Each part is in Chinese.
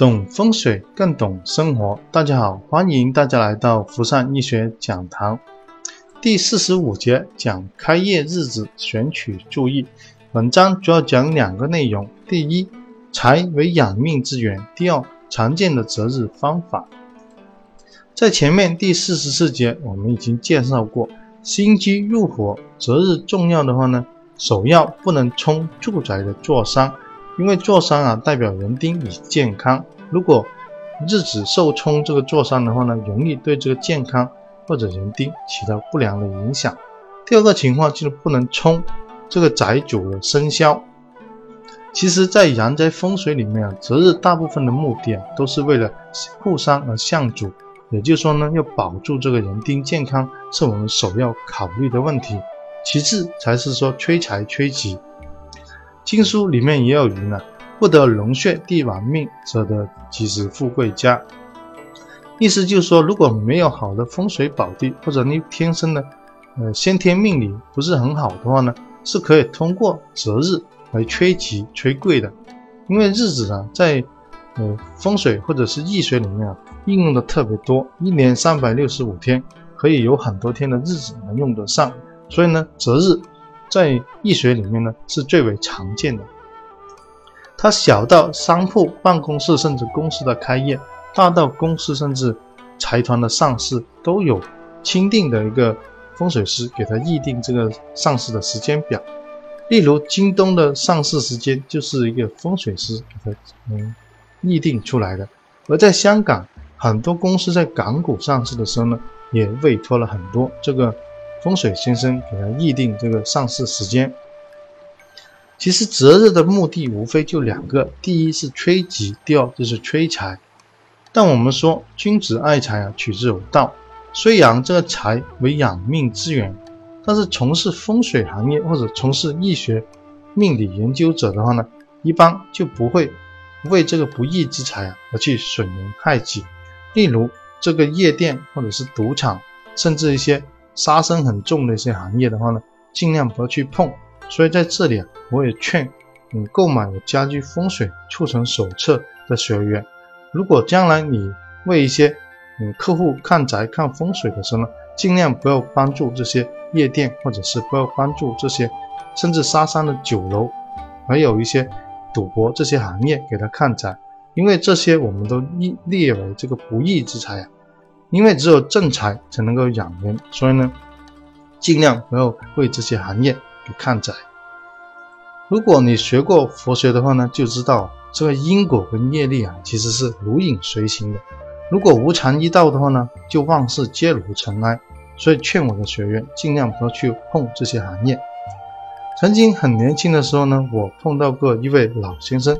懂风水更懂生活，大家好，欢迎大家来到福善医学讲堂。第四十五节讲开业日子选取注意。本章主要讲两个内容：第一，财为养命之源；第二，常见的择日方法。在前面第四十四节我们已经介绍过，新居入伙择日重要的话呢，首要不能冲住宅的坐山。因为坐山啊，代表人丁与健康。如果日子受冲这个坐山的话呢，容易对这个健康或者人丁起到不良的影响。第二个情况就是不能冲这个宅主的生肖。其实，在阳宅风水里面啊，择日大部分的目的啊，都是为了护山而向主，也就是说呢，要保住这个人丁健康是我们首要考虑的问题，其次才是说催财催吉。经书里面也有云呢，不得龙穴地亡命者得即是富贵家。意思就是说，如果没有好的风水宝地，或者你天生的呃先天命理不是很好的话呢，是可以通过择日来催吉催贵的。因为日子呢，在呃风水或者是易学里面啊，应用的特别多，一年三百六十五天，可以有很多天的日子能用得上。所以呢，择日。在易学里面呢，是最为常见的。它小到商铺、办公室，甚至公司的开业；大到公司甚至财团的上市，都有钦定的一个风水师给他议定这个上市的时间表。例如，京东的上市时间就是一个风水师给他嗯议定出来的。而在香港，很多公司在港股上市的时候呢，也委托了很多这个。风水先生给他议定这个上市时间。其实择日的目的无非就两个：第一是催吉，第二就是催财。但我们说君子爱财啊，取之有道。虽然这个财为养命之源，但是从事风水行业或者从事易学命理研究者的话呢，一般就不会为这个不义之财啊而去损人害己。例如这个夜店或者是赌场，甚至一些。杀生很重的一些行业的话呢，尽量不要去碰。所以在这里啊，我也劝你购买《家居风水促成手册》的学员，如果将来你为一些嗯客户看宅看风水的时候呢，尽量不要帮助这些夜店，或者是不要帮助这些甚至杀伤的酒楼，还有一些赌博这些行业给他看宅，因为这些我们都列列为这个不义之财啊。因为只有正财才能够养人，所以呢，尽量不要为这些行业给看窄。如果你学过佛学的话呢，就知道这个因果跟业力啊，其实是如影随形的。如果无常一到的话呢，就万事皆如尘埃。所以劝我的学员尽量不要去碰这些行业。曾经很年轻的时候呢，我碰到过一位老先生，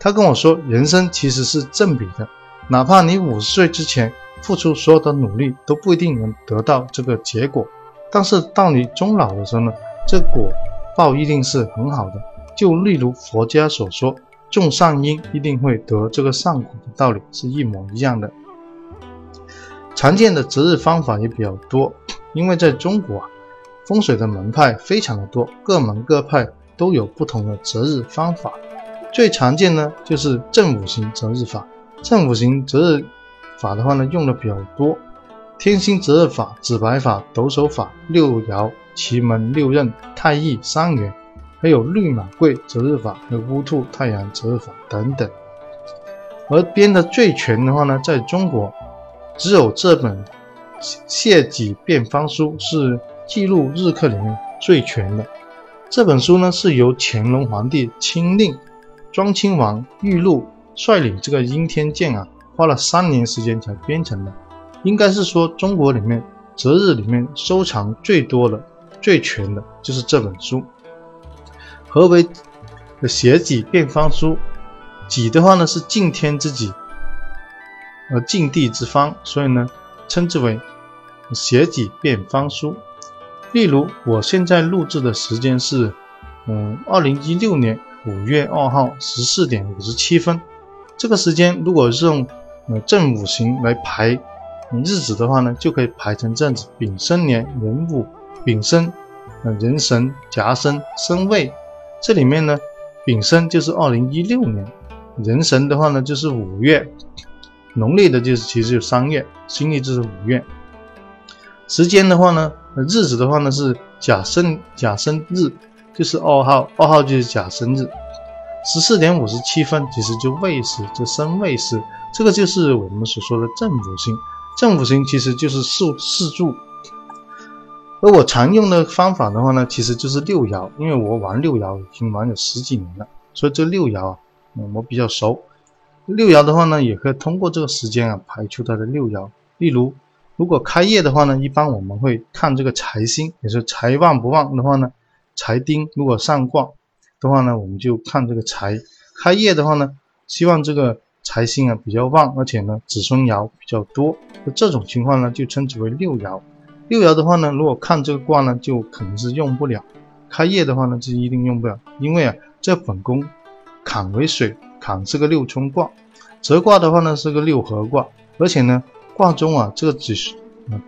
他跟我说，人生其实是正比的，哪怕你五十岁之前。付出所有的努力都不一定能得到这个结果，但是到你终老的时候呢，这果报一定是很好的。就例如佛家所说，种善因一定会得这个善果的道理是一模一样的。常见的择日方法也比较多，因为在中国啊，风水的门派非常的多，各门各派都有不同的择日方法。最常见呢就是正五行择日法，正五行择日。法的话呢，用的比较多，天星择日法、紫白法、斗手法、六爻、奇门六壬、太乙三元，还有绿马贵择日法和乌兔太阳择日法等等。而编的最全的话呢，在中国只有这本《谢己变方书》是记录日课里面最全的。这本书呢，是由乾隆皇帝亲令庄亲王玉露率领这个阴天监啊。花了三年时间才编成的，应该是说中国里面择日里面收藏最多的、最全的就是这本书。何为写己变方书？己的话呢是敬天之己，而敬地之方，所以呢称之为写己变方书。例如我现在录制的时间是，嗯，二零一六年五月二号十四点五十七分。这个时间如果是用呃，正五行来排日子的话呢，就可以排成这样子：丙申年壬午，丙申，呃，壬申、甲申、申未。这里面呢，丙申就是二零一六年，壬神的话呢就是五月，农历的就是其实就三月，新历就是五月。时间的话呢，日子的话呢是甲申甲申日，就是二号，二号就是甲申日。十四点五十七分，其实就未时，就申未时，这个就是我们所说的正五星。正五星其实就是四四柱。而我常用的方法的话呢，其实就是六爻，因为我玩六爻已经玩有十几年了，所以这六爻啊，我比较熟。六爻的话呢，也可以通过这个时间啊排出它的六爻。例如，如果开业的话呢，一般我们会看这个财星，也是财旺不旺的话呢，财丁如果上卦的话呢，我们就看这个财。开业的话呢，希望这个财星啊比较旺，而且呢子孙爻比较多，那这种情况呢就称之为六爻。六爻的话呢，如果看这个卦呢，就可能是用不了；开业的话呢，就一定用不了，因为啊，这本宫坎为水，坎是个六冲卦，泽卦的话呢是个六合卦，而且呢，卦中啊这个子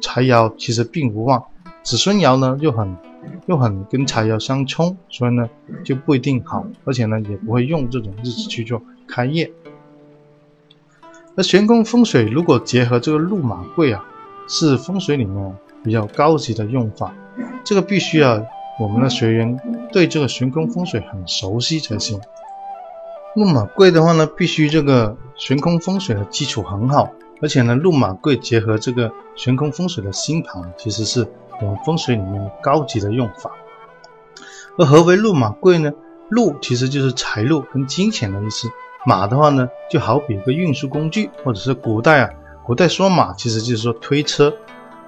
财爻其实并不旺，子孙爻呢又很又很跟财爻相冲，所以呢就不一定好，而且呢也不会用这种日子去做开业。那玄空风水如果结合这个禄马贵啊，是风水里面。比较高级的用法，这个必须要我们的学员对这个悬空风水很熟悉才行。路马贵的话呢，必须这个悬空风水的基础很好，而且呢，路马贵结合这个悬空风水的星盘，其实是我们风水里面高级的用法。而何为路马贵呢？路其实就是财路跟金钱的意思，马的话呢，就好比一个运输工具，或者是古代啊，古代说马其实就是说推车。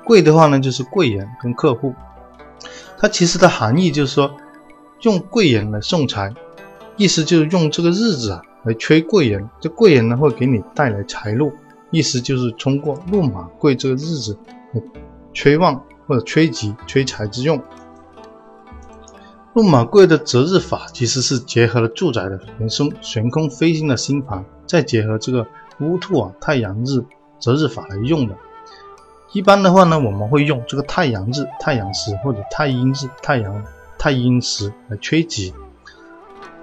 贵的话呢，就是贵人跟客户，它其实的含义就是说，用贵人来送财，意思就是用这个日子啊来催贵人，这贵人呢会给你带来财路，意思就是通过禄马贵这个日子催旺或者催吉催财之用。禄马贵的择日法其实是结合了住宅的悬空悬空飞星的星盘，再结合这个乌兔啊太阳日择日法来用的。一般的话呢，我们会用这个太阳日、太阳时或者太阴日、太阳太阴时来催吉。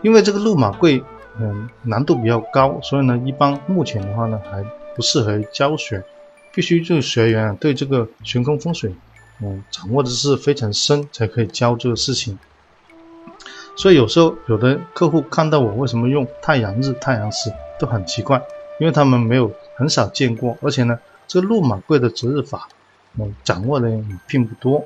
因为这个路马贵，嗯，难度比较高，所以呢，一般目前的话呢，还不适合教学，必须这个学员啊对这个悬空风水，嗯，掌握的是非常深，才可以教这个事情。所以有时候有的客户看到我为什么用太阳日、太阳时都很奇怪，因为他们没有很少见过，而且呢。这个路马贵的择日法，我，掌握的也并不多。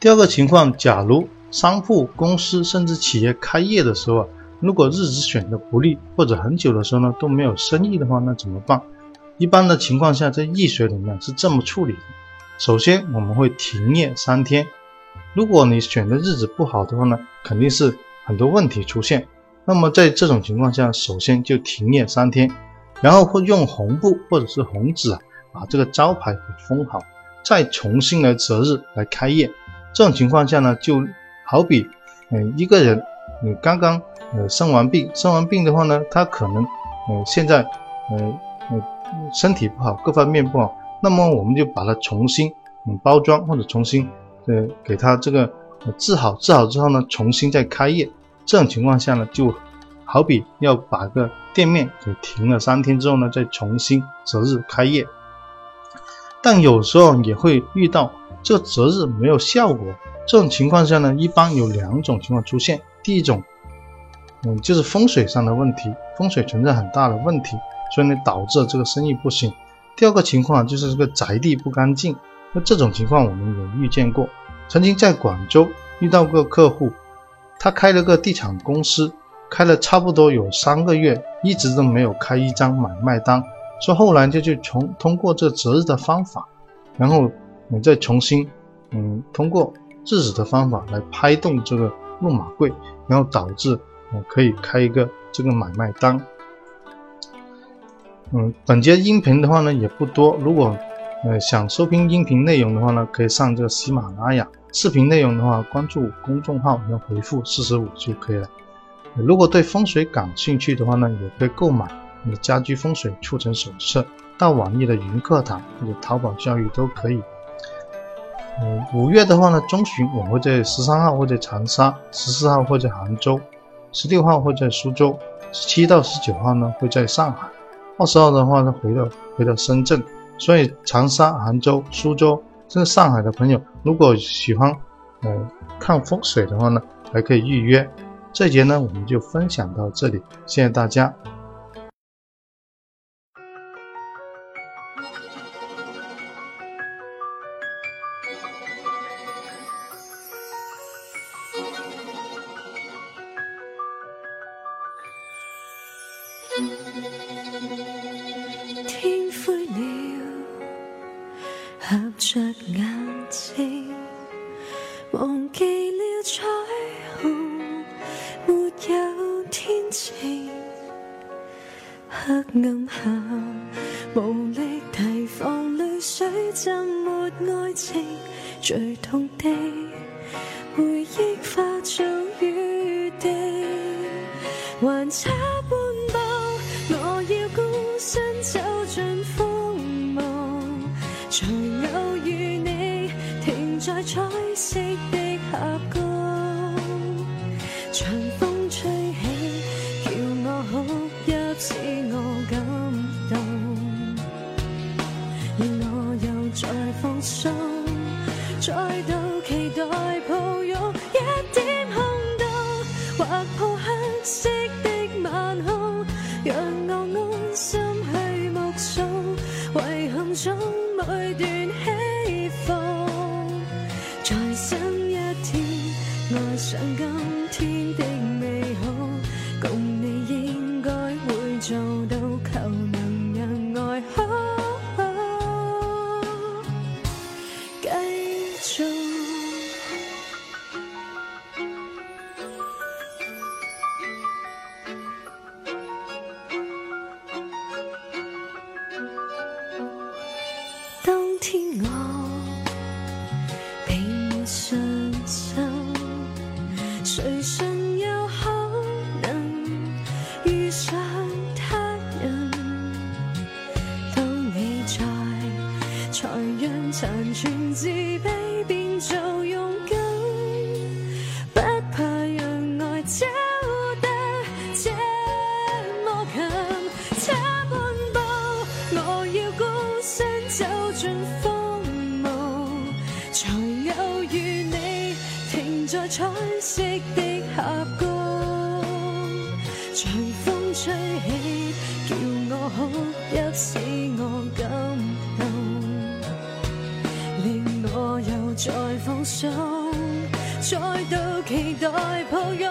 第二个情况，假如商铺、公司甚至企业开业的时候啊，如果日子选的不利，或者很久的时候呢都没有生意的话，那怎么办？一般的情况下，在易学里面是这么处理的：首先，我们会停业三天。如果你选的日子不好的话呢，肯定是很多问题出现。那么在这种情况下，首先就停业三天。然后会用红布或者是红纸啊，把这个招牌给封好，再重新来择日来开业。这种情况下呢，就好比，嗯，一个人，你刚刚呃生完病，生完病的话呢，他可能，呃，现在，呃，呃，身体不好，各方面不好，那么我们就把它重新嗯包装或者重新，呃，给他这个治好，治好之后呢，重新再开业。这种情况下呢，就。好比要把个店面给停了三天之后呢，再重新择日开业，但有时候也会遇到这个择日没有效果。这种情况下呢，一般有两种情况出现：第一种，嗯，就是风水上的问题，风水存在很大的问题，所以呢导致这个生意不行；第二个情况就是这个宅地不干净。那这种情况我们也遇见过，曾经在广州遇到过客户，他开了个地产公司。开了差不多有三个月，一直都没有开一张买卖单，说后来就去重通过这择日的方法，然后你再重新，嗯，通过日子的方法来拍动这个木马柜，然后导致嗯可以开一个这个买卖单。嗯，本节音频的话呢也不多，如果呃想收听音频内容的话呢，可以上这个喜马拉雅；视频内容的话，关注公众号，然后回复四十五就可以了。如果对风水感兴趣的话呢，也可以购买你的家居风水促成手册，到网易的云课堂或者淘宝教育都可以。嗯，五月的话呢，中旬我会在十三号会在长沙，十四号会在杭州，十六号会在苏州，十七到十九号呢会在上海，二十号的话呢回到回到深圳。所以长沙、杭州、苏州甚至上海的朋友，如果喜欢呃看风水的话呢，还可以预约。这节呢我们就分享到这里，谢谢大家。黑暗下无力提防泪水浸没爱情最痛的回忆化做雨滴还差半步我要孤身走进荒芜才偶遇你停在彩色的峡谷再想今天的美好，共你应该会做到，求能让爱好好继续。当天我并没信心。谁信有可能遇上他人？当你在，才让残存自卑变做勇敢，不怕让爱走得这么近，彩色。的峡谷，长风吹起，叫我哭泣，使我感动，令我又再放松，再度期待抱拥，